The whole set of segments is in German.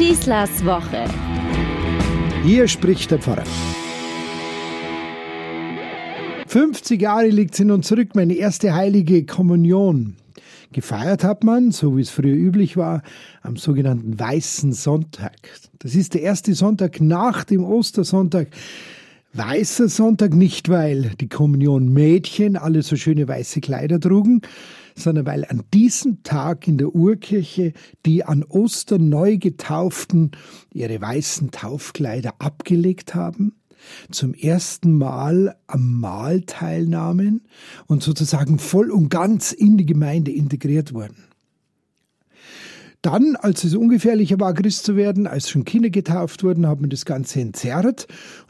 Schießlers Woche. Hier spricht der Pfarrer. 50 Jahre liegt sie nun zurück, meine erste heilige Kommunion. Gefeiert hat man, so wie es früher üblich war, am sogenannten Weißen Sonntag. Das ist der erste Sonntag nach dem Ostersonntag. Weißer Sonntag nicht, weil die Kommunion Mädchen alle so schöne weiße Kleider trugen, sondern weil an diesem Tag in der Urkirche die an Ostern neu getauften ihre weißen Taufkleider abgelegt haben, zum ersten Mal am Mahl teilnahmen und sozusagen voll und ganz in die Gemeinde integriert wurden. Dann, als es ungefährlicher war, Christ zu werden, als schon Kinder getauft wurden, hat man das Ganze entzerrt.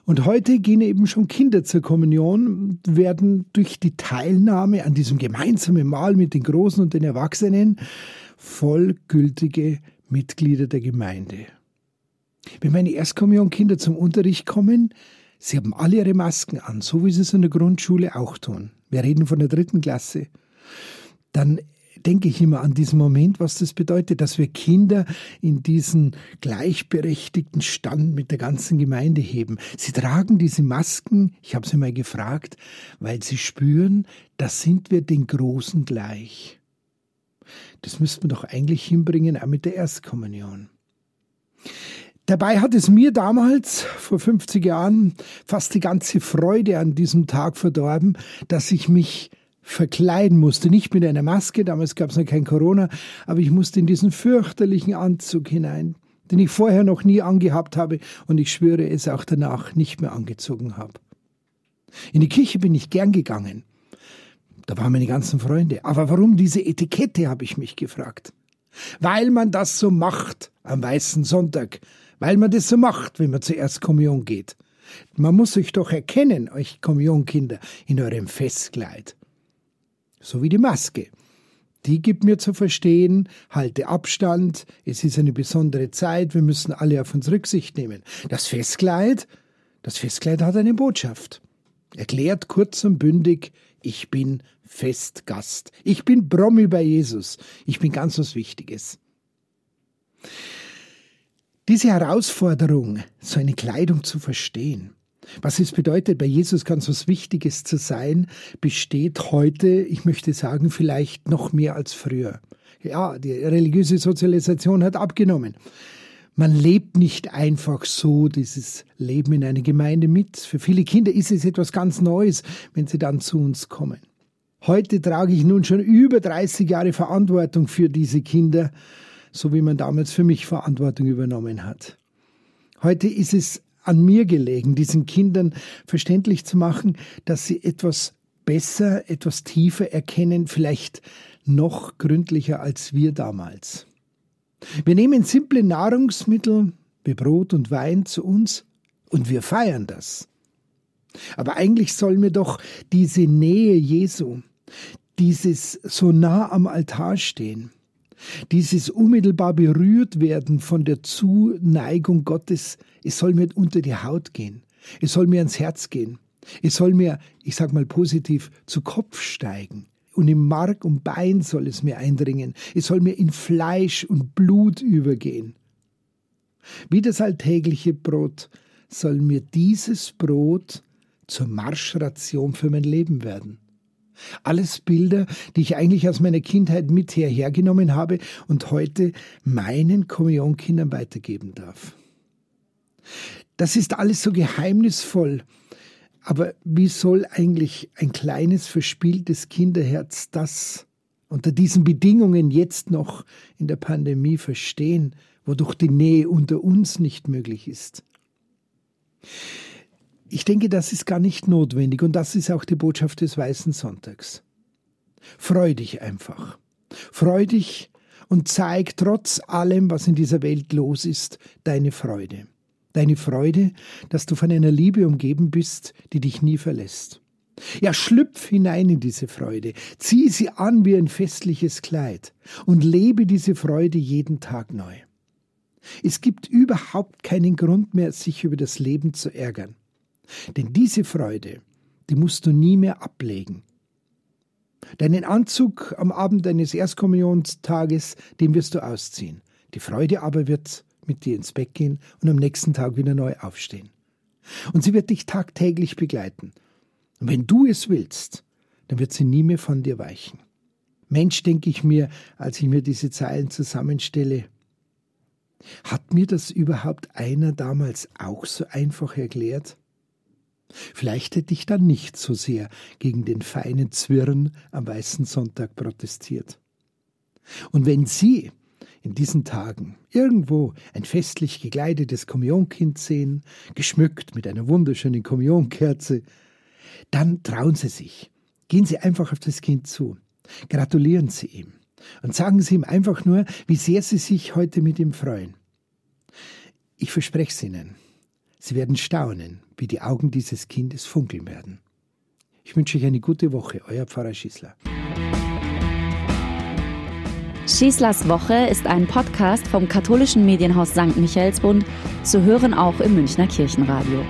Und heute gehen eben schon Kinder zur Kommunion, werden durch die Teilnahme an diesem gemeinsamen Mahl mit den Großen und den Erwachsenen vollgültige Mitglieder der Gemeinde. Wenn meine Erstkommunionkinder zum Unterricht kommen, sie haben alle ihre Masken an, so wie sie es in der Grundschule auch tun. Wir reden von der dritten Klasse. Dann denke ich immer an diesen Moment, was das bedeutet, dass wir Kinder in diesen gleichberechtigten Stand mit der ganzen Gemeinde heben. Sie tragen diese Masken, ich habe sie mal gefragt, weil sie spüren, da sind wir den Großen gleich. Das müssten wir doch eigentlich hinbringen, auch mit der Erstkommunion. Dabei hat es mir damals, vor 50 Jahren, fast die ganze Freude an diesem Tag verdorben, dass ich mich verkleiden musste. Nicht mit einer Maske, damals gab es noch kein Corona, aber ich musste in diesen fürchterlichen Anzug hinein, den ich vorher noch nie angehabt habe und ich schwöre es auch danach nicht mehr angezogen habe. In die Kirche bin ich gern gegangen. Da waren meine ganzen Freunde. Aber warum diese Etikette, habe ich mich gefragt. Weil man das so macht am Weißen Sonntag. Weil man das so macht, wenn man zuerst Kommunion geht. Man muss euch doch erkennen, euch Kommunionkinder, in eurem Festkleid so wie die Maske. Die gibt mir zu verstehen, halte Abstand, es ist eine besondere Zeit, wir müssen alle auf uns Rücksicht nehmen. Das Festkleid, das Festkleid hat eine Botschaft. Erklärt kurz und bündig, ich bin Festgast. Ich bin Promi bei Jesus. Ich bin ganz was Wichtiges. Diese Herausforderung, so eine Kleidung zu verstehen, was es bedeutet, bei Jesus ganz was Wichtiges zu sein, besteht heute, ich möchte sagen, vielleicht noch mehr als früher. Ja, die religiöse Sozialisation hat abgenommen. Man lebt nicht einfach so dieses Leben in einer Gemeinde mit. Für viele Kinder ist es etwas ganz Neues, wenn sie dann zu uns kommen. Heute trage ich nun schon über 30 Jahre Verantwortung für diese Kinder, so wie man damals für mich Verantwortung übernommen hat. Heute ist es an mir gelegen, diesen Kindern verständlich zu machen, dass sie etwas besser, etwas tiefer erkennen, vielleicht noch gründlicher als wir damals. Wir nehmen simple Nahrungsmittel wie Brot und Wein zu uns und wir feiern das. Aber eigentlich sollen wir doch diese Nähe Jesu, dieses so nah am Altar stehen, dieses unmittelbar berührt werden von der Zuneigung Gottes, es soll mir unter die Haut gehen. Es soll mir ans Herz gehen. Es soll mir, ich sag mal positiv, zu Kopf steigen. Und im Mark und Bein soll es mir eindringen. Es soll mir in Fleisch und Blut übergehen. Wie das alltägliche Brot soll mir dieses Brot zur Marschration für mein Leben werden. Alles Bilder, die ich eigentlich aus meiner Kindheit mit hergenommen habe und heute meinen Kommunionkindern weitergeben darf. Das ist alles so geheimnisvoll. Aber wie soll eigentlich ein kleines, verspieltes Kinderherz das unter diesen Bedingungen jetzt noch in der Pandemie verstehen, wodurch die Nähe unter uns nicht möglich ist? Ich denke, das ist gar nicht notwendig und das ist auch die Botschaft des Weißen Sonntags. Freu dich einfach. Freu dich und zeig trotz allem, was in dieser Welt los ist, deine Freude. Deine Freude, dass du von einer Liebe umgeben bist, die dich nie verlässt. Ja, schlüpf hinein in diese Freude, zieh sie an wie ein festliches Kleid und lebe diese Freude jeden Tag neu. Es gibt überhaupt keinen Grund mehr, sich über das Leben zu ärgern. Denn diese Freude, die musst du nie mehr ablegen. Deinen Anzug am Abend deines Erstkommunionstages, den wirst du ausziehen. Die Freude aber wird mit dir ins Bett gehen und am nächsten Tag wieder neu aufstehen. Und sie wird dich tagtäglich begleiten. Und wenn du es willst, dann wird sie nie mehr von dir weichen. Mensch, denke ich mir, als ich mir diese Zeilen zusammenstelle, hat mir das überhaupt einer damals auch so einfach erklärt? Vielleicht hätte ich dann nicht so sehr gegen den feinen Zwirn am Weißen Sonntag protestiert. Und wenn Sie in diesen Tagen irgendwo ein festlich gekleidetes Kommunionkind sehen, geschmückt mit einer wunderschönen Kommunionkerze, dann trauen Sie sich. Gehen Sie einfach auf das Kind zu. Gratulieren Sie ihm. Und sagen Sie ihm einfach nur, wie sehr Sie sich heute mit ihm freuen. Ich verspreche es Ihnen. Sie werden staunen, wie die Augen dieses Kindes funkeln werden. Ich wünsche euch eine gute Woche, euer Pfarrer Schießler. Schießlers Woche ist ein Podcast vom katholischen Medienhaus St. Michaelsbund, zu hören auch im Münchner Kirchenradio.